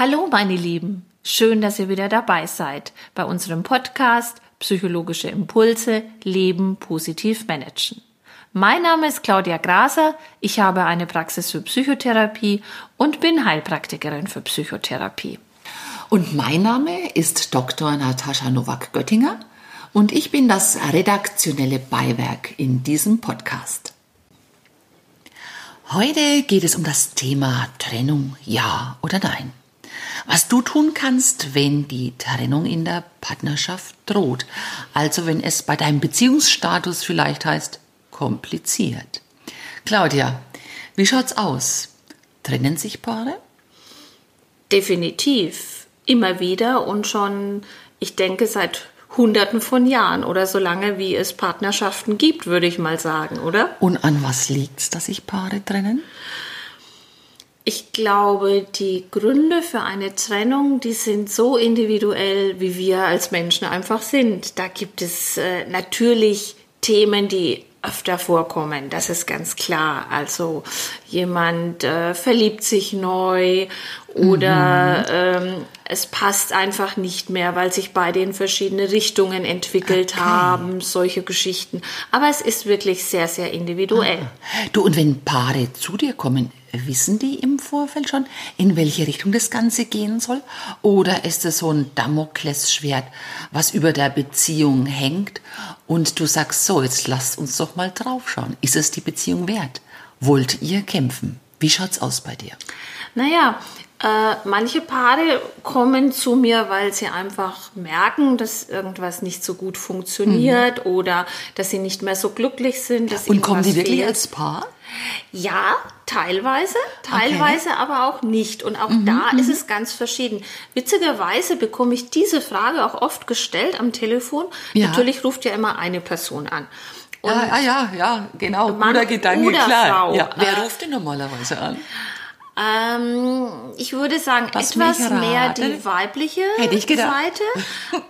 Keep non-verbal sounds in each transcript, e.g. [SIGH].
Hallo meine Lieben, schön, dass ihr wieder dabei seid bei unserem Podcast Psychologische Impulse Leben positiv managen. Mein Name ist Claudia Graser, ich habe eine Praxis für Psychotherapie und bin Heilpraktikerin für Psychotherapie. Und mein Name ist Dr. Natascha Nowak-Göttinger und ich bin das redaktionelle Beiwerk in diesem Podcast. Heute geht es um das Thema Trennung, ja oder nein. Was du tun kannst, wenn die Trennung in der Partnerschaft droht. Also wenn es bei deinem Beziehungsstatus vielleicht heißt, kompliziert. Claudia, wie schaut's aus? Trennen sich Paare? Definitiv. Immer wieder und schon, ich denke, seit Hunderten von Jahren oder so lange, wie es Partnerschaften gibt, würde ich mal sagen, oder? Und an was liegt's, dass sich Paare trennen? Ich glaube, die Gründe für eine Trennung, die sind so individuell, wie wir als Menschen einfach sind. Da gibt es äh, natürlich Themen, die öfter vorkommen, das ist ganz klar. Also jemand äh, verliebt sich neu oder mhm. ähm, es passt einfach nicht mehr, weil sich beide in verschiedene Richtungen entwickelt okay. haben, solche Geschichten. Aber es ist wirklich sehr, sehr individuell. Ah. Du, und wenn Paare zu dir kommen, wissen die im Vorfeld schon, in welche Richtung das Ganze gehen soll? Oder ist es so ein Damoklesschwert, was über der Beziehung hängt und du sagst, so, jetzt lasst uns doch mal draufschauen. Ist es die Beziehung wert? Wollt ihr kämpfen? Wie schaut's aus bei dir? Naja, äh, manche Paare kommen zu mir, weil sie einfach merken, dass irgendwas nicht so gut funktioniert mhm. oder dass sie nicht mehr so glücklich sind. Und kommen die wirklich fehlt. als Paar? Ja, teilweise, teilweise okay. aber auch nicht. Und auch mhm, da ist mhm. es ganz verschieden. Witzigerweise bekomme ich diese Frage auch oft gestellt am Telefon. Ja. Natürlich ruft ja immer eine Person an. Und ja, ja, ja, genau. Mann Guter Gedanke, oder klar. Frau. Ja. Wer äh, ruft denn normalerweise an? Ähm, ich würde sagen, Was etwas mehr die weibliche Seite,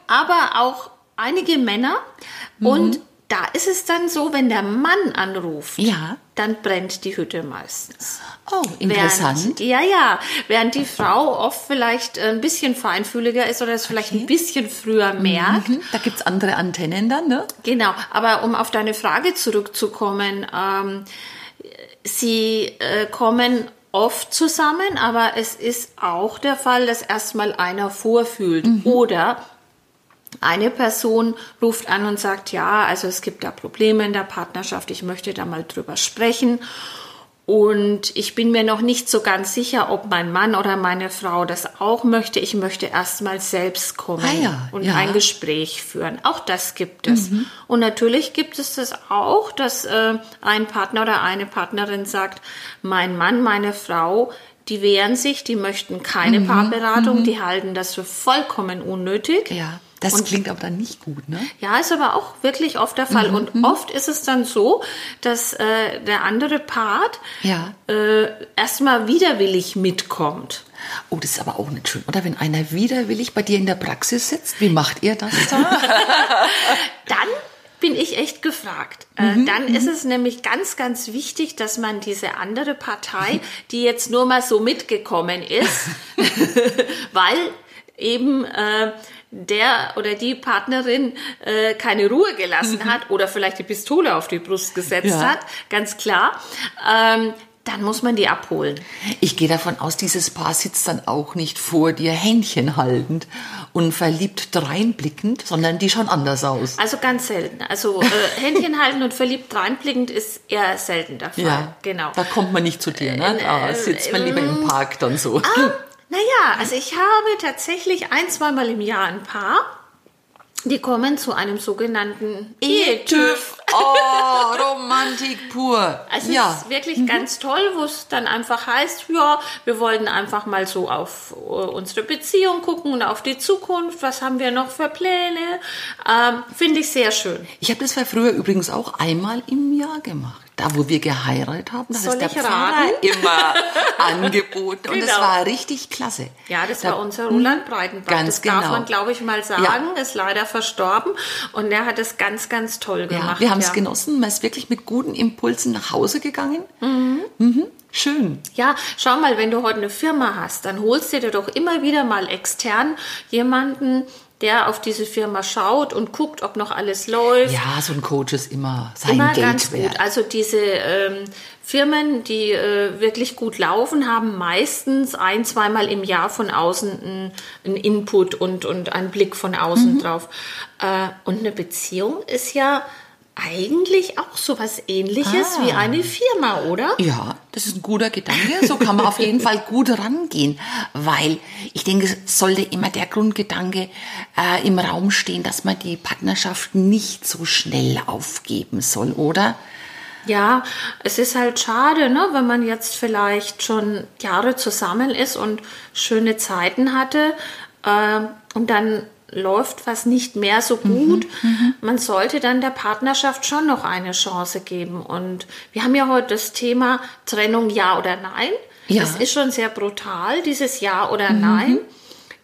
aber auch einige Männer. [LAUGHS] Mhm. Und da ist es dann so, wenn der Mann anruft, ja. dann brennt die Hütte meistens. Oh, interessant. Während, ja, ja. Während die Frau oft vielleicht ein bisschen feinfühliger ist oder es vielleicht okay. ein bisschen früher mhm. merkt. Mhm. Da gibt's andere Antennen dann, ne? Genau. Aber um auf deine Frage zurückzukommen, ähm, sie äh, kommen oft zusammen, aber es ist auch der Fall, dass erstmal einer vorfühlt mhm. oder eine Person ruft an und sagt, ja, also es gibt da Probleme in der Partnerschaft, ich möchte da mal drüber sprechen. Und ich bin mir noch nicht so ganz sicher, ob mein Mann oder meine Frau das auch möchte. Ich möchte erst mal selbst kommen ah ja, und ja. ein Gespräch führen. Auch das gibt es. Mhm. Und natürlich gibt es das auch, dass äh, ein Partner oder eine Partnerin sagt, mein Mann, meine Frau, die wehren sich, die möchten keine mhm. Paarberatung, mhm. die halten das für vollkommen unnötig. Ja. Das und, klingt aber dann nicht gut, ne? Ja, ist aber auch wirklich oft der Fall. Mhm, und oft ist es dann so, dass äh, der andere Part ja. äh, erstmal widerwillig mitkommt. Oh, das ist aber auch nicht schön. Oder wenn einer widerwillig bei dir in der Praxis sitzt, wie macht ihr das da? [LAUGHS] dann bin ich echt gefragt. Äh, mhm, dann ist mhm. es nämlich ganz, ganz wichtig, dass man diese andere Partei, die jetzt nur mal so mitgekommen ist, [LAUGHS] [LAUGHS] weil eben äh, der oder die Partnerin äh, keine Ruhe gelassen mhm. [LAUGHS] hat oder vielleicht die Pistole auf die Brust gesetzt ja. hat, ganz klar, ähm, dann muss man die abholen. Ich gehe davon aus, dieses Paar sitzt dann auch nicht vor dir Händchen haltend und verliebt dreinblickend, sondern die schauen anders aus. Also ganz selten. Also äh, [LAUGHS] Händchen halten und verliebt dreinblickend ist eher selten der Fall. Ja, genau. Da kommt man nicht zu dir, ne? Da äh, sitzt man lieber im Park dann so. Ah, naja, also ich habe tatsächlich ein, zweimal im Jahr ein Paar, die kommen zu einem sogenannten Ehetüv. Oh, Romantik pur. [LAUGHS] Also ja. es ist wirklich mhm. ganz toll, wo es dann einfach heißt, ja, wir wollten einfach mal so auf äh, unsere Beziehung gucken und auf die Zukunft. Was haben wir noch für Pläne? Ähm, Finde ich sehr schön. Ich habe das früher übrigens auch einmal im Jahr gemacht da wo wir geheiratet haben, das ist der Pfarrer immer [LAUGHS] angeboten genau. und das genau. war richtig klasse. Ja, das da, war unser Roland Breitenbach. Ganz das genau. darf man, glaube ich, mal sagen. Ja. Ist leider verstorben und der hat es ganz, ganz toll gemacht. Ja, wir haben es ja. genossen. Man ist wirklich mit guten Impulsen nach Hause gegangen. Mhm. Mhm. Schön. Ja, schau mal, wenn du heute eine Firma hast, dann holst du dir doch immer wieder mal extern jemanden, der auf diese Firma schaut und guckt, ob noch alles läuft. Ja, so ein Coach ist immer sein Immer Geld ganz wert. gut. Also diese ähm, Firmen, die äh, wirklich gut laufen, haben meistens ein, zweimal im Jahr von außen einen, Input und, und einen Blick von außen Mhm. drauf. Äh, und eine Beziehung ist ja eigentlich auch so was ähnliches Ah. wie eine Firma, oder? Ja, das ist ein guter Gedanke. So kann man auf jeden [LAUGHS] Fall gut rangehen, weil ich denke, es sollte immer der Grundgedanke äh, im Raum stehen, dass man die Partnerschaft nicht so schnell aufgeben soll, oder? Ja, es ist halt schade, ne, wenn man jetzt vielleicht schon Jahre zusammen ist und schöne Zeiten hatte äh, und dann läuft was nicht mehr so gut. Man sollte dann der Partnerschaft schon noch eine Chance geben. Und wir haben ja heute das Thema Trennung ja oder nein. Ja. Das ist schon sehr brutal, dieses Ja oder Nein.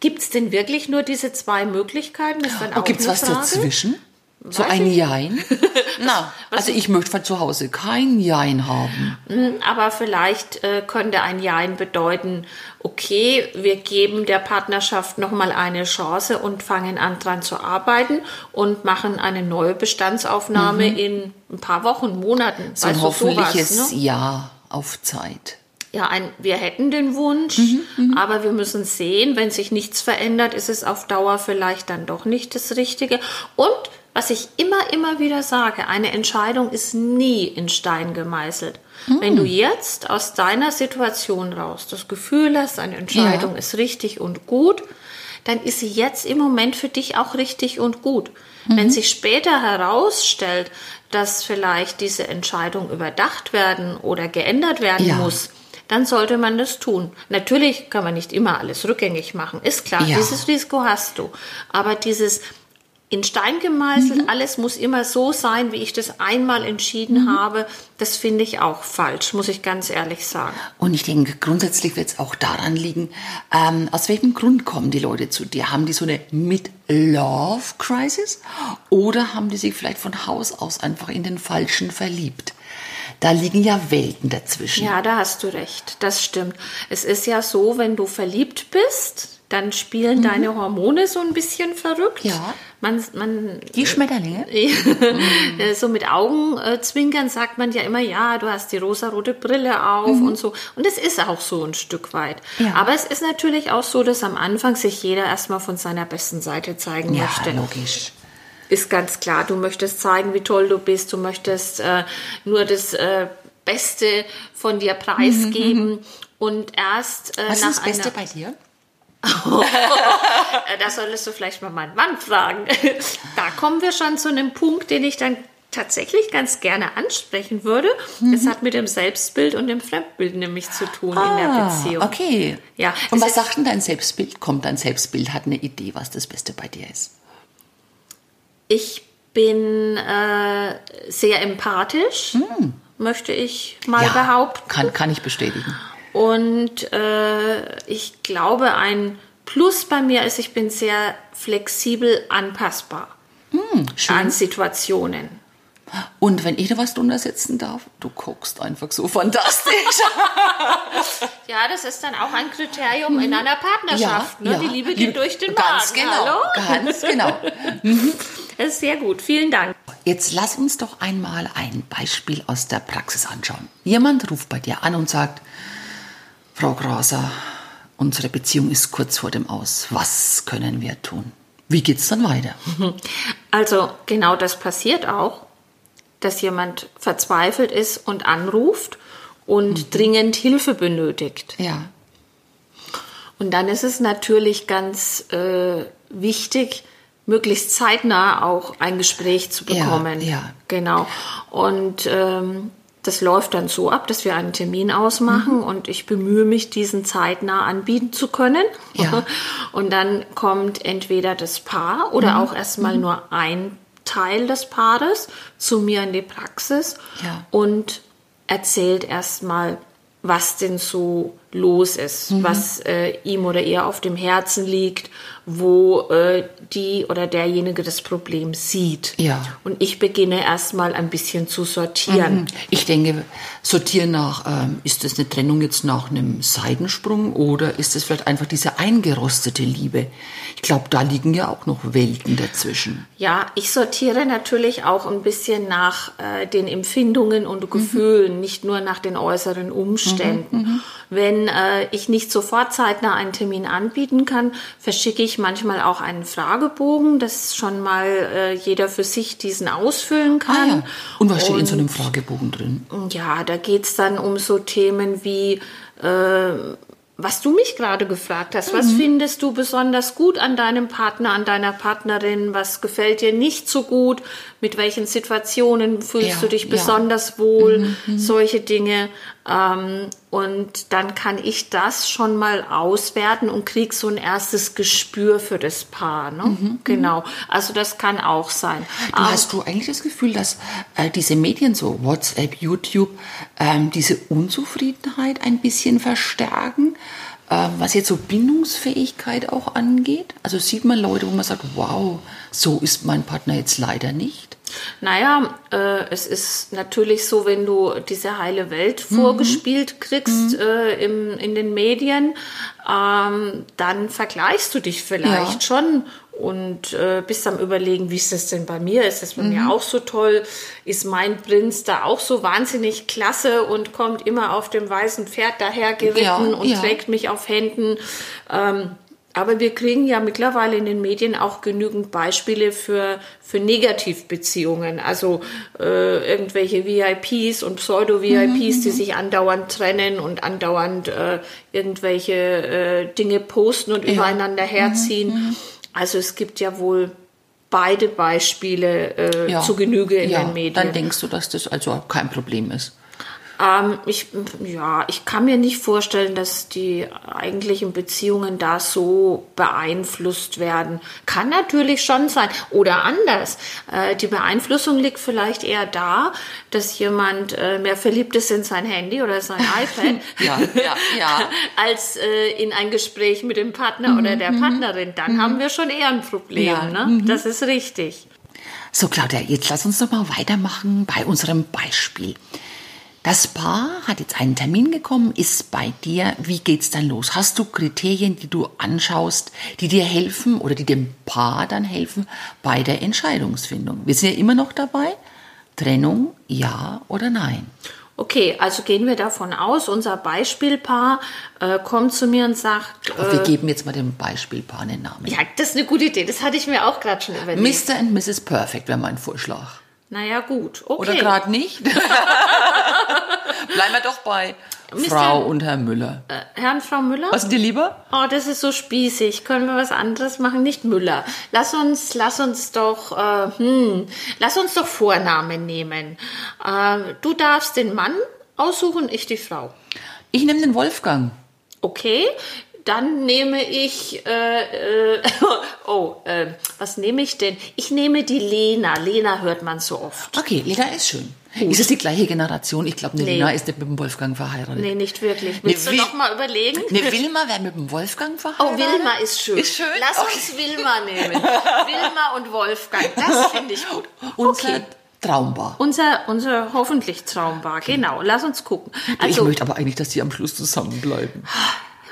Gibt es denn wirklich nur diese zwei Möglichkeiten? Ist dann Oh, auch gibt's eine was Frage? dazwischen? So Weiß ein ich. Jein? [LAUGHS] Na, also ich möchte von zu Hause kein Jein haben. Aber vielleicht äh, könnte ein Jein bedeuten, okay, wir geben der Partnerschaft nochmal eine Chance und fangen an dran zu arbeiten und machen eine neue Bestandsaufnahme in ein paar Wochen, Monaten. So ein hoffentliches sowas, ne? Ja auf Zeit. Ja, ein, wir hätten den Wunsch, aber wir müssen sehen, wenn sich nichts verändert, ist es auf Dauer vielleicht dann doch nicht das Richtige. Und was ich immer, immer wieder sage, eine Entscheidung ist nie in Stein gemeißelt. Wenn du jetzt aus deiner Situation raus das Gefühl hast, eine Entscheidung Ja. ist richtig und gut, dann ist sie jetzt im Moment für dich auch richtig und gut. Wenn sich später herausstellt, dass vielleicht diese Entscheidung überdacht werden oder geändert werden Ja. muss, dann sollte man das tun. Natürlich kann man nicht immer alles rückgängig machen, ist klar. Ja. Dieses Risiko hast du. Aber dieses in Stein gemeißelt, Mhm. alles muss immer so sein, wie ich das einmal entschieden Mhm. habe, das finde ich auch falsch, muss ich ganz ehrlich sagen. Und ich denke, grundsätzlich wird es auch daran liegen, ähm, aus welchem Grund kommen die Leute zu dir? Haben die so eine Mid-Love-Crisis oder haben die sich vielleicht von Haus aus einfach in den Falschen verliebt? Da liegen ja Welten dazwischen. Ja, da hast du recht. Das stimmt. Es ist ja so, wenn du verliebt bist, dann spielen deine Hormone so ein bisschen verrückt. Mhm. Ja. Man, man, Die Schmetterlinge? [LAUGHS] Äh, so mit Augenzwinkern sagt man ja immer, ja, du hast die rosarote Brille auf und so. Und es ist auch so ein Stück weit. Mhm. Ja. Aber es ist natürlich auch so, dass am Anfang sich jeder erstmal von seiner besten Seite zeigen Ja, möchte. logisch. Ist ganz klar. Du möchtest zeigen, wie toll du bist. Du möchtest äh, nur das äh, Beste von dir preisgeben. Und erst äh, Mhm, Was ist das Beste bei dir? [LAUGHS] äh, da solltest du vielleicht mal meinen Mann fragen. [LAUGHS] da kommen wir schon zu einem Punkt, den ich dann tatsächlich ganz gerne ansprechen würde. Das Mhm. hat mit dem Selbstbild und dem Fremdbild nämlich zu tun in der Beziehung. Ah, Okay. Ja, Und es was sagt denn dein Selbstbild? Kommt dein Selbstbild, hat eine Idee, was das Beste bei dir ist? Ich bin äh, sehr empathisch, möchte ich mal behaupten. Kann, kann ich bestätigen. Und äh, ich glaube, ein Plus bei mir ist, ich bin sehr flexibel anpassbar an Situationen. Und wenn ich da was drunter setzen darf, du guckst einfach so fantastisch. [LAUGHS] Ja, das ist dann auch ein Kriterium in einer Partnerschaft. ne? Die Liebe geht durch den Ganz Magen. genau. Hallo? Ganz genau. [LAUGHS] Das ist sehr gut. Vielen Dank. Jetzt lass uns doch einmal ein Beispiel aus der Praxis anschauen. Jemand ruft bei dir an und sagt, Frau Graser, unsere Beziehung ist kurz vor dem Aus. Was können wir tun? Wie geht's dann weiter? [LAUGHS] Also genau das passiert auch, dass jemand verzweifelt ist und anruft und dringend Hilfe benötigt. Ja. Und dann ist es natürlich ganz äh, wichtig, möglichst zeitnah auch ein Gespräch zu Ja, bekommen. ja. Genau. Und ähm, das läuft dann so ab, dass wir einen Termin ausmachen und ich bemühe mich, diesen zeitnah anbieten zu können. Ja. [LAUGHS] Und dann kommt entweder das Paar oder auch erstmal nur ein Teil des Paares zu mir in die Praxis Ja. und erzählt erstmal, was denn so los ist, was äh, ihm oder ihr auf dem Herzen liegt, wo äh, die oder derjenige das Problem sieht. Ja. Und ich beginne erstmal ein bisschen zu sortieren. Ich denke, sortieren nach, ähm, ist das eine Trennung jetzt nach einem Seitensprung oder ist das vielleicht einfach diese eingerostete Liebe? Ich glaube, da liegen ja auch noch Welten dazwischen. Ja, ich sortiere natürlich auch ein bisschen nach äh, den Empfindungen und Gefühlen, nicht nur nach den äußeren Umständen. Wenn äh, ich nicht sofort zeitnah einen Termin anbieten kann, verschicke ich manchmal auch einen Fragebogen, dass schon mal äh, jeder für sich diesen ausfüllen kann. Ah, ja. Und was steht in so einem Fragebogen drin? Ja, da geht's dann um so Themen wie, äh, was du mich gerade gefragt hast. Was Mhm. findest du besonders gut an deinem Partner, an deiner Partnerin? Was gefällt dir nicht so gut? Mit welchen Situationen fühlst Ja, du dich ja. Mhm, besonders wohl? Solche Dinge. Ähm, und dann kann ich das schon mal auswerten und krieg so ein erstes Gespür für das Paar. Ne? Mhm, Genau. Also das kann auch sein. Du, hast du eigentlich das Gefühl, dass äh, diese Medien, so WhatsApp, YouTube, ähm, diese Unzufriedenheit ein bisschen verstärken, äh, was jetzt so Bindungsfähigkeit auch angeht? Also sieht man Leute, wo man sagt, wow, so ist mein Partner jetzt leider nicht. Naja, äh, es ist natürlich so, wenn du diese heile Welt vorgespielt kriegst äh, im, in den Medien, ähm, dann vergleichst du dich vielleicht Ja. schon und äh, bist am überlegen, wie ist das denn bei mir? Ist das bei mir auch so toll? Ist mein Prinz da auch so wahnsinnig klasse und kommt immer auf dem weißen Pferd daher geritten Ja, und ja. trägt mich auf Händen? Ähm, aber wir kriegen ja mittlerweile in den Medien auch genügend Beispiele für, für Negativbeziehungen. Also äh, irgendwelche VIPs und Pseudo-VIPs, die sich andauernd trennen und andauernd äh, irgendwelche äh, Dinge posten und übereinander herziehen. Also es gibt ja wohl beide Beispiele äh, zu Genüge in ja, den Medien. Dann denkst du, dass das also kein Problem ist. Ähm, ich, ja, ich kann mir nicht vorstellen, dass die eigentlichen Beziehungen da so beeinflusst werden. Kann natürlich schon sein. Oder anders. Äh, die Beeinflussung liegt vielleicht eher da, dass jemand äh, mehr verliebt ist in sein Handy oder sein [LAUGHS] iPad. Ja, ja, ja. [LAUGHS] Als äh, in ein Gespräch mit dem Partner oder der Partnerin. Dann haben wir schon eher ein Problem. Ja, Ne? Das ist richtig. So, Claudia, jetzt lass uns doch mal weitermachen bei unserem Beispiel. Das Paar hat jetzt einen Termin gekommen, ist bei dir. Wie geht's dann los? Hast du Kriterien, die du anschaust, die dir helfen oder die dem Paar dann helfen bei der Entscheidungsfindung? Wir sind ja immer noch dabei. Trennung, ja oder nein? Okay, also gehen wir davon aus, unser Beispielpaar äh, kommt zu mir und sagt, Aber wir geben jetzt mal dem Beispielpaar einen Namen. ja, das ist eine gute Idee, das hatte ich mir auch gerade schon überlegt. Mr. und Mrs. Perfect wäre mein Vorschlag. Naja, gut, okay. Oder gerade nicht? [LAUGHS] Bleiben wir doch bei Mr. Frau und Herr Müller. Äh, Herrn, Frau Müller? Was sind dir lieber? Oh, das ist so spießig. Können wir was anderes machen? Nicht Müller. Lass uns, lass uns doch, äh, hm, lass uns doch Vornamen nehmen. Äh, du darfst den Mann aussuchen, ich die Frau. Ich nehme den Wolfgang. Okay, dann nehme ich, äh, äh, [LAUGHS] oh, äh, was nehme ich denn? Ich nehme die Lena. Lena hört man so oft. Okay, Lena ist schön. Ist es die gleiche Generation? Ich glaube, eine Nee. Lena ist nicht mit dem Wolfgang verheiratet. Nee, nicht wirklich. Willst Nee, du noch mal überlegen? Eine Wilma wäre mit dem Wolfgang Oh, verheiratet? Wilma ist schön. Ist schön? Lass Okay. uns Wilma nehmen. Wilma und Wolfgang, das finde ich gut. Unser Okay. Traumbar. Unser, unser hoffentlich Traumbar, genau. Lass uns gucken. ich Also, möchte aber eigentlich, dass die am Schluss zusammenbleiben.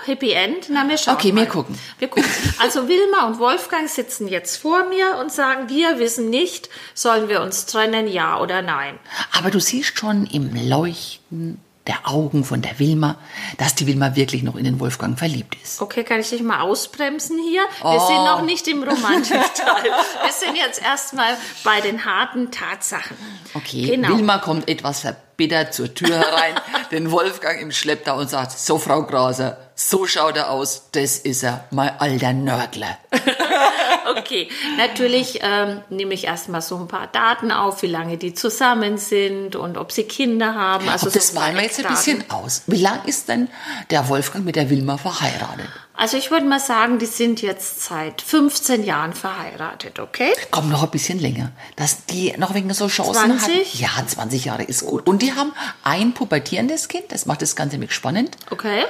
Happy End, na, wir schauen Okay, mal. wir gucken. Wir gucken. Also Wilma und Wolfgang sitzen jetzt vor mir und sagen, wir wissen nicht, sollen wir uns trennen, ja oder nein. Aber du siehst schon im Leuchten der Augen von der Wilma, dass die Wilma wirklich noch in den Wolfgang verliebt ist. Okay, kann ich dich mal ausbremsen hier? Wir Oh. sind noch nicht im Romantikteil. wir sind jetzt erstmal bei den harten Tatsachen. Okay, Genau. Wilma kommt etwas verbittert zur Tür herein, [LAUGHS] den Wolfgang im Schlepptau und sagt, so Frau Graser, so schaut er aus, das ist er, mein alter Nördler. [LAUGHS] Okay, natürlich ähm, nehme ich erstmal so ein paar Daten auf, wie lange die zusammen sind und ob sie Kinder haben. Also so das paar malen wir jetzt ein bisschen aus. Wie lang ist denn der Wolfgang mit der Wilma verheiratet? Also ich würde mal sagen, die sind jetzt seit 15 Jahren verheiratet, okay? Komm, noch ein bisschen länger. Dass die noch wegen so Chancen 20? hat. Ja, 20 Jahre ist gut. Und die haben ein pubertierendes Kind, das macht das Ganze mit spannend. Okay.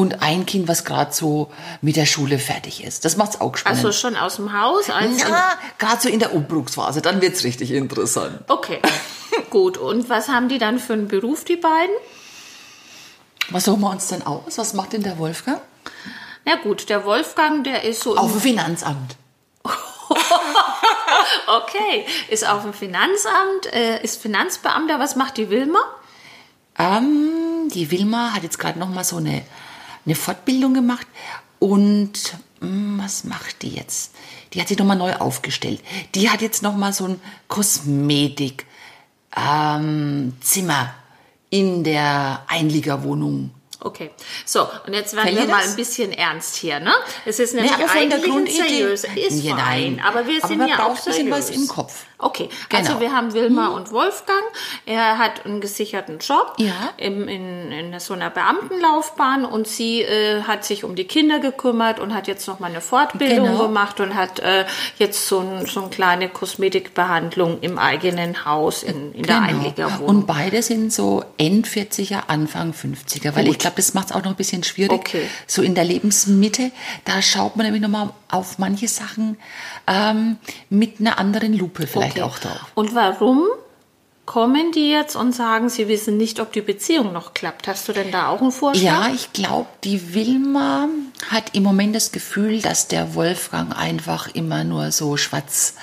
Und ein Kind, was gerade so mit der Schule fertig ist. Das macht's auch spannend. Also schon aus dem Haus? Eins ja, gerade so in der Umbruchsphase, dann wird's richtig interessant. Okay, gut. Und was haben die dann für einen Beruf, die beiden? Was suchen wir uns denn aus? Was macht denn der Wolfgang? Na gut, der Wolfgang, der ist so... Auf dem Finanzamt. [LAUGHS] okay, ist auf dem Finanzamt, äh, ist Finanzbeamter. Was macht die Wilma? Ähm, die Wilma hat jetzt gerade noch mal so eine, eine Fortbildung gemacht und mh, was macht die jetzt? Die hat sich noch mal neu aufgestellt. Die hat jetzt noch mal so ein Kosmetik ähm, Zimmer in der Einliegerwohnung Okay, so und jetzt werden Fällt wir dir mal das? ein bisschen ernst hier, ne? Es ist nämlich aber von der eigentlich ein Grundidee- seriös, ist Ja, fein, nein. aber wir Aber sind man ja braucht auch ein bisschen seriös. was im Kopf. Okay, Genau. also wir haben Wilma und Wolfgang. Er hat einen gesicherten Job Ja. im, in, in so einer Beamtenlaufbahn und sie äh, hat sich um die Kinder gekümmert und hat jetzt noch mal eine Fortbildung Genau. gemacht und hat äh, jetzt so, ein, so eine kleine Kosmetikbehandlung im eigenen Haus in, in der Genau. Einliegerwohnung. Und beide sind so End 40er, Anfang 50er, weil Gut. ich glaube, das macht es auch noch ein bisschen schwierig. Okay. So in der Lebensmitte, da schaut man nämlich nochmal auf manche Sachen ähm, mit einer anderen Lupe vielleicht Okay. auch drauf. Und warum kommen die jetzt und sagen, sie wissen nicht, ob die Beziehung noch klappt? Hast du denn da auch einen Vorschlag? Ja, ich glaube, die Wilma hat im Moment das Gefühl, dass der Wolfgang einfach immer nur so schwarz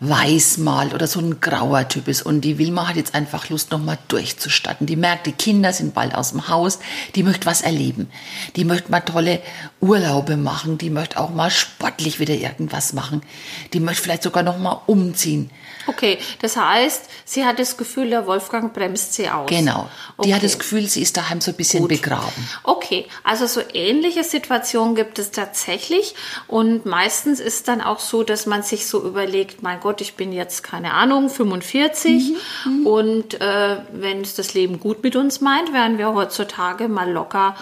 weiß malt oder so ein grauer Typ ist. Und die Wilma hat jetzt einfach Lust, nochmal durchzustatten. Die merkt, die Kinder sind bald aus dem Haus, die möchte was erleben. Die möchte mal tolle Urlaube machen, die möchte auch mal sportlich wieder irgendwas machen. Die möchte vielleicht sogar nochmal umziehen. Okay, das heißt, sie hat das Gefühl, der Wolfgang bremst sie aus. Genau. Die hat Okay. das Gefühl, sie ist daheim so ein bisschen Gut. begraben. Okay, also so ähnliche Situationen gibt es tatsächlich und meistens ist dann auch so, dass man sich so überlegt, mein Gott, ich bin jetzt keine Ahnung 45 Mhm, und äh, wenn es das Leben gut mit uns meint, wären wir heutzutage mal locker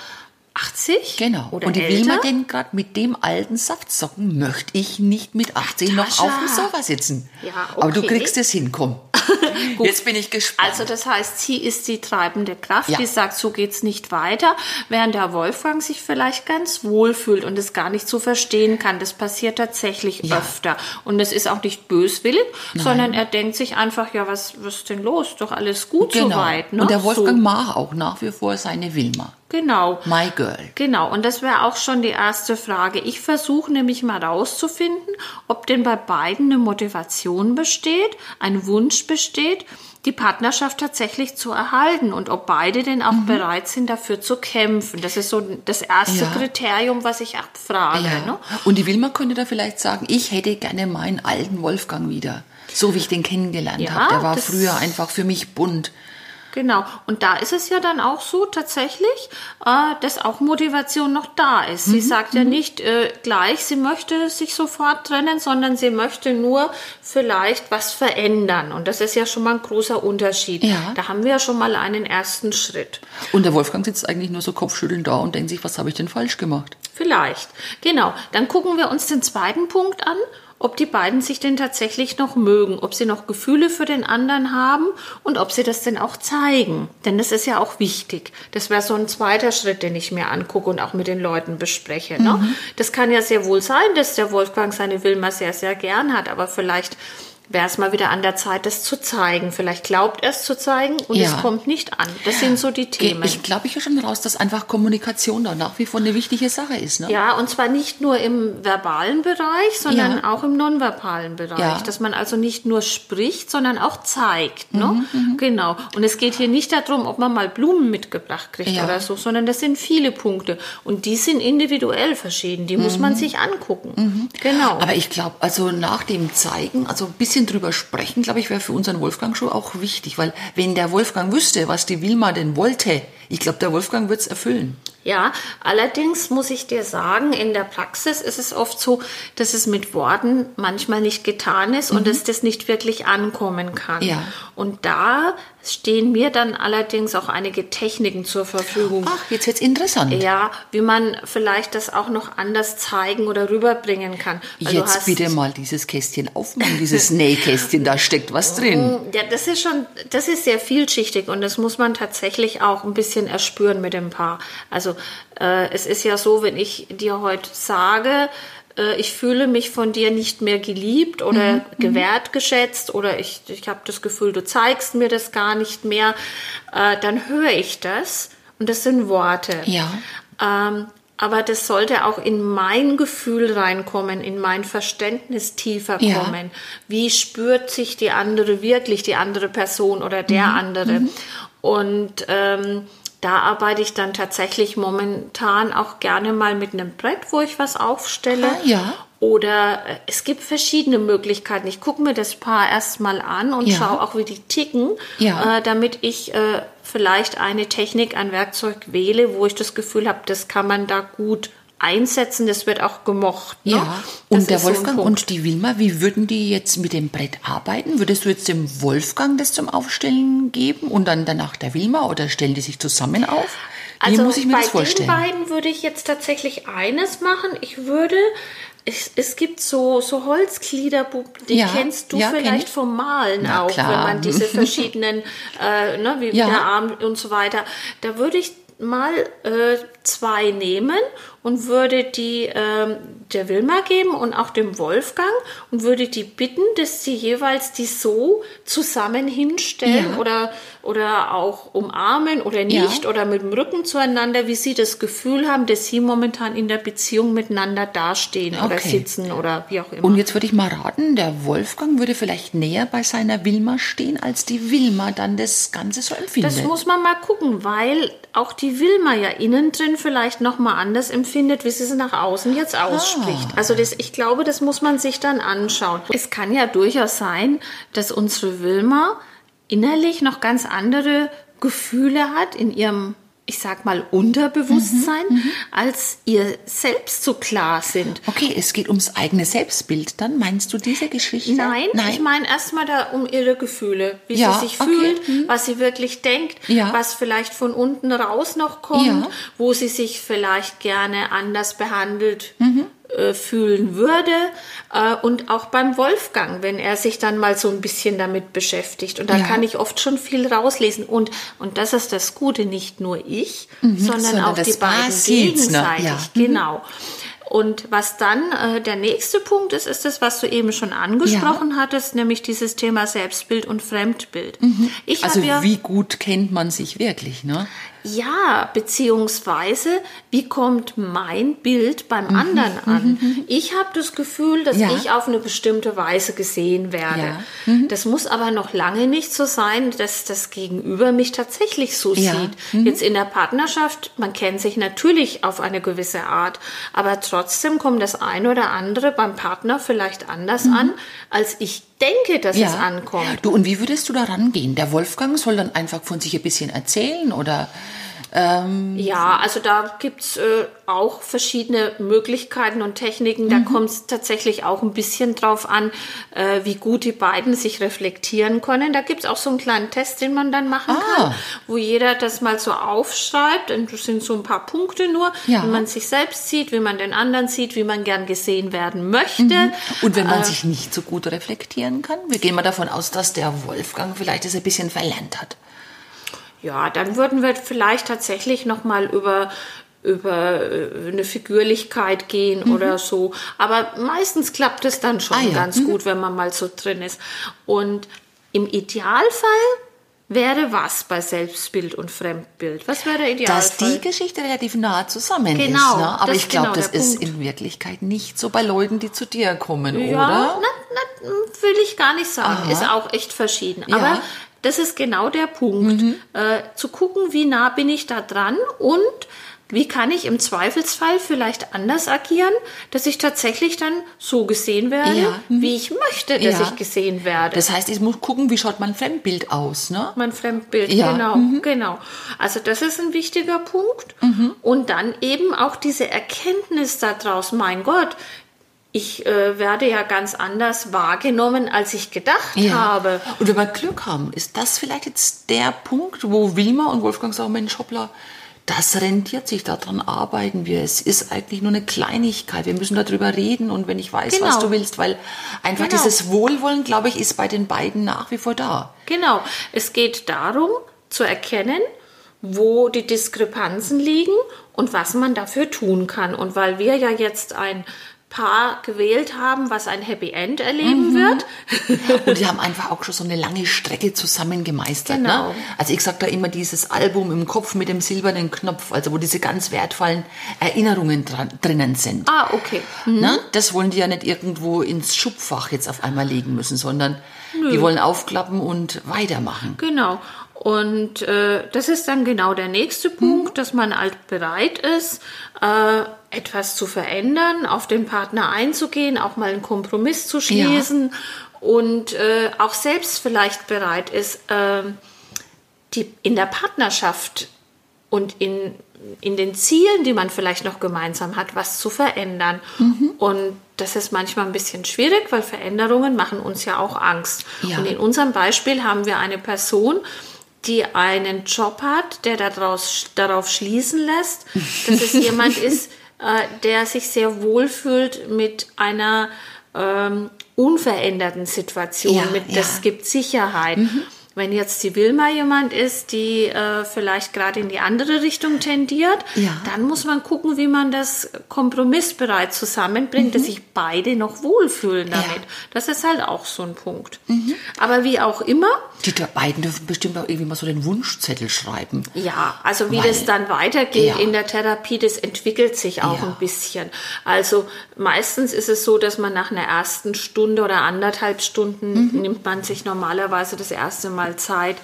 80 Genau. oder und die älter. Wilma denkt gerade, mit dem alten Saftsocken möchte ich nicht mit 80 noch auf dem Sofa sitzen. Ja, Aber du okay. kriegst es hin, komm. [LAUGHS] Jetzt bin ich gespannt. Also das heißt, sie ist die treibende Kraft, Ja. die sagt, so geht's nicht weiter, während der Wolfgang sich vielleicht ganz wohl fühlt und es gar nicht so verstehen kann. Das passiert tatsächlich Ja. öfter. Und es ist auch nicht böswillig, sondern er denkt sich einfach, ja, was, was ist denn los? Doch alles gut genau. soweit. Ne? Und der Wolfgang So, mag auch nach wie vor seine Wilma. Genau. My girl. Genau, und das wäre auch schon die erste Frage. Ich versuche nämlich mal rauszufinden, ob denn bei beiden eine Motivation besteht, ein Wunsch besteht, die Partnerschaft tatsächlich zu erhalten und ob beide denn auch bereit sind, dafür zu kämpfen. Das ist so das erste Ja. Kriterium, was ich abfrage. Ne? Und die Wilma könnte da vielleicht sagen, ich hätte gerne meinen alten Wolfgang wieder. So wie ich den kennengelernt Ja, habe. Der war früher einfach für mich bunt. Genau. Und da ist es ja dann auch so tatsächlich, äh, dass auch Motivation noch da ist. Sie sagt ja nicht äh, gleich, sie möchte sich sofort trennen, sondern sie möchte nur vielleicht was verändern. Und das ist ja schon mal ein großer Unterschied. Ja. Da haben wir ja schon mal einen ersten Schritt. Und der Wolfgang sitzt eigentlich nur so kopfschüttelnd da und denkt sich, was habe ich denn falsch gemacht? Vielleicht. Genau. Dann gucken wir uns den zweiten Punkt an, ob die beiden sich denn tatsächlich noch mögen, ob sie noch Gefühle für den anderen haben und ob sie das denn auch zeigen. Denn das ist ja auch wichtig. Das wäre so ein zweiter Schritt, den ich mir angucke und auch mit den Leuten bespreche. Ne? Das kann ja sehr wohl sein, dass der Wolfgang seine Wilma sehr, sehr gern hat, aber vielleicht wäre es mal wieder an der Zeit, das zu zeigen. Vielleicht glaubt er es zu zeigen und Ja. es kommt nicht an. Das sind so die Themen. Ich glaube, ich schon raus, dass einfach Kommunikation da nach wie vor eine wichtige Sache ist. Ne? Ja, und zwar nicht nur im verbalen Bereich, sondern Ja. auch im nonverbalen Bereich. Ja. Dass man also nicht nur spricht, sondern auch zeigt. Ne? Mhm, Genau. Und es geht hier nicht darum, ob man mal Blumen mitgebracht kriegt oder so, sondern das sind viele Punkte. Und die sind individuell verschieden. Die muss man sich angucken. Genau. Mhm. Aber ich glaube, also nach dem Zeigen, also ein bisschen drüber sprechen, glaube ich, wäre für unseren Wolfgang schon auch wichtig. Weil wenn der Wolfgang wüsste, was die Wilma denn wollte, ich glaube, der Wolfgang wird es erfüllen. Ja, allerdings muss ich dir sagen, in der Praxis ist es oft so, dass es mit Worten manchmal nicht getan ist und dass das nicht wirklich ankommen kann. Mhm. Ja. Und da stehen mir dann allerdings auch einige Techniken zur Verfügung. Ach, jetzt wird's interessant. Ja, wie man vielleicht das auch noch anders zeigen oder rüberbringen kann. Weil Jetzt bitte mal dieses Kästchen aufmachen, dieses Nähkästchen, da steckt was drin. Ja, das ist schon, das ist sehr vielschichtig und das muss man tatsächlich auch ein bisschen erspüren mit dem Paar. Also Also äh, es ist ja so, wenn ich dir heute sage, äh, ich fühle mich von dir nicht mehr geliebt oder mhm. gewertgeschätzt oder ich, ich habe das Gefühl, du zeigst mir das gar nicht mehr, äh, dann höre ich das und das sind Worte. Ja. Ähm, aber das sollte auch in mein Gefühl reinkommen, in mein Verständnis tiefer kommen. Ja. Wie spürt sich die andere wirklich, die andere Person oder der mhm. andere? Mhm. Und ähm, da arbeite ich dann tatsächlich momentan auch gerne mal mit einem Brett, wo ich was aufstelle. Ah, ja. Oder äh, es gibt verschiedene Möglichkeiten. Ich gucke mir das Paar erstmal an und ja. schaue auch, wie die ticken, ja. äh, damit ich äh, vielleicht eine Technik, ein Werkzeug wähle, wo ich das Gefühl habe, das kann man da gut einsetzen, das wird auch gemocht. Ne? Ja, und der Wolfgang so und die Wilma, wie würden die jetzt mit dem Brett arbeiten? Würdest du jetzt dem Wolfgang das zum Aufstellen geben und dann danach der Wilma oder stellen die sich zusammen auf? Wie also muss ich mir das vorstellen? Bei den beiden würde ich jetzt tatsächlich eines machen. Ich würde es, es gibt so, so Holzglieder, die ja, kennst du ja, vielleicht kenn vom Malen Na, auch, klar. wenn man diese [LAUGHS] verschiedenen, äh, ne, wie ja. der Arm und so weiter. Da würde ich mal äh, zwei nehmen und würde die ähm, der Wilma geben und auch dem Wolfgang und würde die bitten, dass sie jeweils die so zusammen hinstellen ja. oder, oder auch umarmen oder nicht ja. oder mit dem Rücken zueinander, wie sie das Gefühl haben, dass sie momentan in der Beziehung miteinander dastehen okay. oder sitzen oder wie auch immer. Und jetzt würde ich mal raten, der Wolfgang würde vielleicht näher bei seiner Wilma stehen, als die Wilma dann das Ganze so empfindet. Das muss man mal gucken, weil auch die Wilma ja innen drin vielleicht nochmal anders empfindet, wie sie es nach außen jetzt ah. ausspricht. Ah. Also das, ich glaube, das muss man sich dann anschauen. Es kann ja durchaus sein, dass unsere Wilma innerlich noch ganz andere Gefühle hat in ihrem ich sag mal, Unterbewusstsein, mhm, mhm, als ihr selbst so klar sind. Okay, es geht ums eigene Selbstbild. Dann meinst du diese Geschichte? Nein, Nein. ich meine erstmal da um ihre Gefühle, wie ja, sie sich okay. fühlt, mhm. was sie wirklich denkt, ja. was vielleicht von unten raus noch kommt, ja. wo sie sich vielleicht gerne anders behandelt mhm. Äh, fühlen würde. Äh, und auch beim Wolfgang, wenn er sich dann mal so ein bisschen damit beschäftigt. Und da ja. kann ich oft schon viel rauslesen. Und, und das ist das Gute, nicht nur ich, mhm, sondern, sondern, auch die beiden ne? gegenseitig. Ja. Mhm. Genau. Und was dann äh, der nächste Punkt ist, ist das, was du eben schon angesprochen ja. hattest, nämlich dieses Thema Selbstbild und Fremdbild. Mhm. also ja, wie gut kennt man sich wirklich, ne? Ja, beziehungsweise, wie kommt mein Bild beim mhm. anderen an? Mhm. Ich habe das Gefühl, dass ja. ich auf eine bestimmte Weise gesehen werde. Ja. Mhm. Das muss aber noch lange nicht so sein, dass das Gegenüber mich tatsächlich so ja. sieht. Mhm. Jetzt in der Partnerschaft, man kennt sich natürlich auf eine gewisse Art, aber trotzdem kommt das eine oder andere beim Partner vielleicht anders mhm. an, als ich denke, dass es ankommt. Du, und wie würdest du da rangehen? Der Wolfgang soll dann einfach von sich ein bisschen erzählen oder ähm, ja, also da gibt's äh, auch verschiedene Möglichkeiten und Techniken. Da mhm. kommt es tatsächlich auch ein bisschen drauf an, äh, wie gut die beiden sich reflektieren können. Da gibt's auch so einen kleinen Test, den man dann machen ah. kann, wo jeder das mal so aufschreibt. Und das sind so ein paar Punkte nur, ja. wie man sich selbst sieht, wie man den anderen sieht, wie man gern gesehen werden möchte. Mhm. Und wenn man äh, sich nicht so gut reflektieren kann, wir gehen mal davon aus, dass der Wolfgang vielleicht das ein bisschen verlernt hat. Ja, dann würden wir vielleicht tatsächlich noch mal über über äh, eine Figürlichkeit gehen mhm. oder so. Aber meistens klappt es dann schon ah, ja. ganz mhm. gut, wenn man mal so drin ist. Und im Idealfall wäre was bei Selbstbild und Fremdbild? Was wäre der Idealfall? Dass die Geschichte relativ nah zusammen genau, ist. Ne? Aber ich glaube, genau das ist Punkt. in Wirklichkeit nicht so bei Leuten, die zu dir kommen, ja, oder? Na, na, will ich gar nicht sagen. Aha. Ist auch echt verschieden. Ja. Aber das ist genau der Punkt. Mhm. Äh, zu gucken, wie nah bin ich da dran und wie kann ich im Zweifelsfall vielleicht anders agieren, dass ich tatsächlich dann so gesehen werde, ja. mhm. wie ich möchte, dass ja. ich gesehen werde. Das heißt, ich muss gucken, wie schaut mein Fremdbild aus, ne? Mein Fremdbild, ja. genau, mhm. genau. Also das ist ein wichtiger Punkt. Mhm. Und dann eben auch diese Erkenntnis daraus, mein Gott, ich äh, werde ja ganz anders wahrgenommen, als ich gedacht ja. habe. Und wenn wir Glück haben, ist das vielleicht jetzt der Punkt, wo Wilma und Wolfgang sagen, Mensch, hoppla, das rentiert sich, daran arbeiten wir. Es ist eigentlich nur eine Kleinigkeit. Wir müssen darüber reden und wenn ich weiß, genau. was du willst, weil einfach genau. dieses Wohlwollen, glaube ich, ist bei den beiden nach wie vor da. Genau. Es geht darum, zu erkennen, wo die Diskrepanzen liegen und was man dafür tun kann. Und weil wir ja jetzt ein Paar gewählt haben, was ein Happy End erleben mhm. wird. [LAUGHS] Und die haben einfach auch schon so eine lange Strecke zusammen gemeistert. Ne? Genau. Ne? Also ich sage da immer dieses Album im Kopf mit dem silbernen Knopf, also wo diese ganz wertvollen Erinnerungen dran, drinnen sind. Ah, okay. Mhm. Ne? Das wollen die ja nicht irgendwo ins Schubfach jetzt auf einmal legen müssen, sondern Nö. die wollen aufklappen und weitermachen. Genau. Und äh, das ist dann genau der nächste Punkt, mhm. dass man halt bereit ist, äh, etwas zu verändern, auf den Partner einzugehen, auch mal einen Kompromiss zu schließen ja. und äh, auch selbst vielleicht bereit ist, äh, die in der Partnerschaft und in, in den Zielen, die man vielleicht noch gemeinsam hat, was zu verändern. Mhm. Und das ist manchmal ein bisschen schwierig, weil Veränderungen machen uns ja auch Angst. Ja. Und in unserem Beispiel haben wir eine Person, die einen Job hat, der daraus, darauf schließen lässt, dass es [LAUGHS] jemand ist, äh, der sich sehr wohl fühlt mit einer ähm, unveränderten Situation, ja, mit, das gibt Sicherheit. Mhm. Wenn jetzt die Wilma jemand ist, die äh, vielleicht gerade in die andere Richtung tendiert, ja. dann muss man gucken, wie man das kompromissbereit zusammenbringt, mhm. dass sich beide noch wohlfühlen damit. Ja. Das ist halt auch so ein Punkt. Mhm. Aber wie auch immer. Die beiden dürfen bestimmt auch irgendwie mal so den Wunschzettel schreiben. Ja, also wie Weil, das dann weitergeht ja. in der Therapie, das entwickelt sich auch ein bisschen. Also meistens ist es so, dass man nach einer ersten Stunde oder anderthalb Stunden mhm. nimmt man sich normalerweise das erste Mal mal Zeit,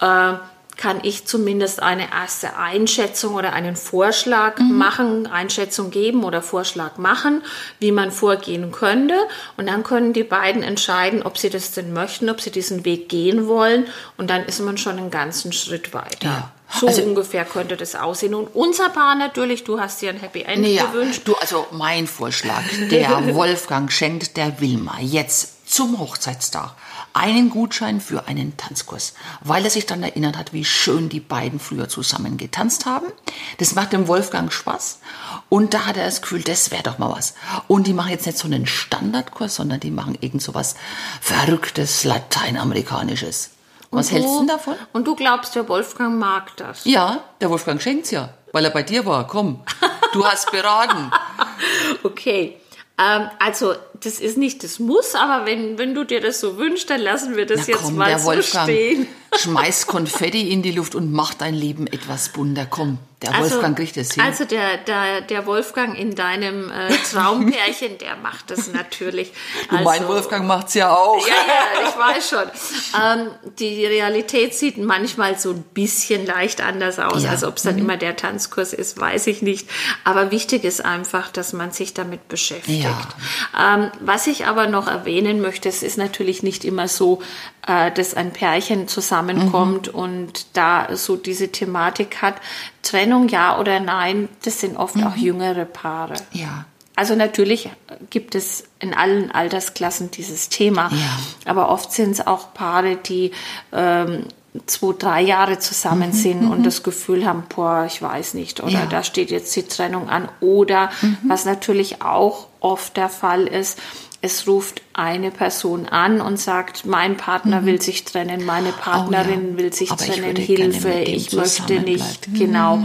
äh, kann ich zumindest eine erste Einschätzung oder einen Vorschlag mhm. machen, Einschätzung geben oder Vorschlag machen, wie man vorgehen könnte. Und dann können die beiden entscheiden, ob sie das denn möchten, ob sie diesen Weg gehen wollen. Und dann ist man schon einen ganzen Schritt weiter. Ja. So also, ungefähr könnte das aussehen. Und unser Paar natürlich, du hast dir ein Happy End ja, gewünscht. Du, also mein Vorschlag, der [LAUGHS] Wolfgang schenkt der Wilma jetzt zum Hochzeitstag einen Gutschein für einen Tanzkurs, weil er sich dann erinnert hat, wie schön die beiden früher zusammen getanzt haben. Das macht dem Wolfgang Spaß und da hat er das Gefühl, das wäre doch mal was. Und die machen jetzt nicht so einen Standardkurs, sondern die machen irgend so was Verrücktes Lateinamerikanisches. Was du, hältst du davon? Und du glaubst, der Wolfgang mag das? Ja, der Wolfgang schenkt's ja, weil er bei dir war. Komm, du hast beraten. [LAUGHS] okay. Ähm, also, das ist nicht das Muss, aber wenn, wenn du dir das so wünschst, dann lassen wir das Na jetzt komm, mal so Wolfgang stehen. [LAUGHS] Schmeiß Konfetti in die Luft und mach dein Leben etwas bunter. Komm. Der also, Wolfgang kriegt das hin. Also der, der, der Wolfgang in deinem äh, [LAUGHS] Traumpärchen, der macht das natürlich. Also, mein Wolfgang macht's ja auch. Ja, ja, ich weiß schon. Ähm, die Realität sieht manchmal so ein bisschen leicht anders aus. Ja. Also ob es dann mhm. immer der Tanzkurs ist, weiß ich nicht. Aber wichtig ist einfach, dass man sich damit beschäftigt. Ja. Ähm, was ich aber noch erwähnen möchte, es ist natürlich nicht immer so, äh, dass ein Pärchen zusammenkommt mhm. und da so diese Thematik hat. Trennung ja oder nein, das sind oft mhm. auch jüngere Paare. Ja. Also natürlich gibt es in allen Altersklassen dieses Thema, ja. aber oft sind es auch Paare, die ähm, zwei, drei Jahre zusammen mhm, sind und mhm. das Gefühl haben, boah, ich weiß nicht, oder ja. da steht jetzt die Trennung an. Oder mhm. was natürlich auch oft der Fall ist, es ruft eine Person an und sagt, mein Partner mhm. will sich trennen, meine Partnerin oh ja. will sich Aber trennen, ich Hilfe, ich möchte nicht. Mhm. Genau.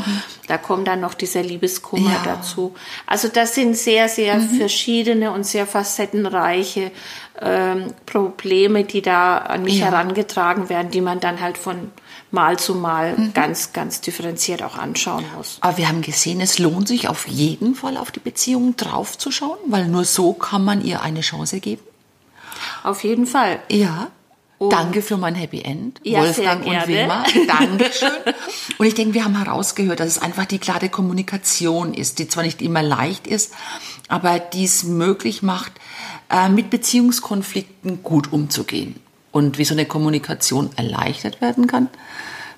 Da kommt dann noch dieser Liebeskummer ja. dazu. Also das sind sehr, sehr mhm. verschiedene und sehr facettenreiche ähm, Probleme, die da an mich ja. herangetragen werden, die man dann halt von Mal zu Mal mhm. ganz, ganz differenziert auch anschauen muss. Aber wir haben gesehen, es lohnt sich auf jeden Fall auf die Beziehung draufzuschauen, weil nur so kann man ihr eine Chance geben. Auf jeden Fall. Ja. Und Danke für mein Happy End, ja, Wolfgang und Wilma. [LAUGHS] Dankeschön. und ich denke, wir haben herausgehört, dass es einfach die klare Kommunikation ist, die zwar nicht immer leicht ist, aber die es möglich macht, äh, mit Beziehungskonflikten gut umzugehen. Und wie so eine Kommunikation erleichtert werden kann,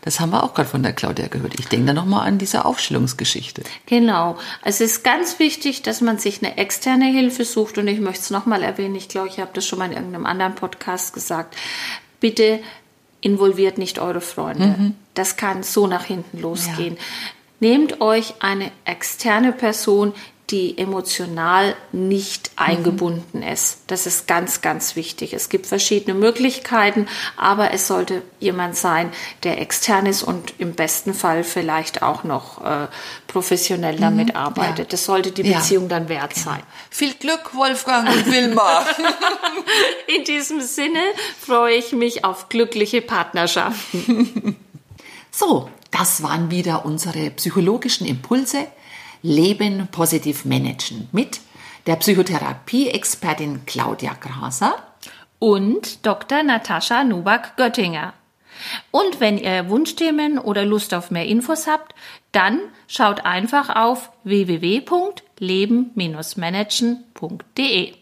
das haben wir auch gerade von der Claudia gehört. Ich denke da nochmal an diese Aufstellungsgeschichte. Genau. Es ist ganz wichtig, dass man sich eine externe Hilfe sucht. Und ich möchte es nochmal erwähnen. Ich glaube, ich habe das schon mal in irgendeinem anderen Podcast gesagt. Bitte involviert nicht eure Freunde. Mhm. Das kann so nach hinten losgehen. Ja. Nehmt euch eine externe Person, die emotional nicht eingebunden ist. Das ist ganz, ganz wichtig. Es gibt verschiedene Möglichkeiten, aber es sollte jemand sein, der extern ist und im besten Fall vielleicht auch noch äh, professionell damit arbeitet. Ja. Das sollte die Beziehung ja. dann wert sein. Viel Glück, Wolfgang und Wilma. [LAUGHS] In diesem Sinne freue ich mich auf glückliche Partnerschaften. [LAUGHS] So, das waren wieder unsere psychologischen Impulse. Leben positiv managen mit der Psychotherapie-Expertin Claudia Graser und Dr. Natascha Nubak-Göttinger. Und wenn ihr Wunschthemen oder Lust auf mehr Infos habt, dann schaut einfach auf www.leben-managen.de.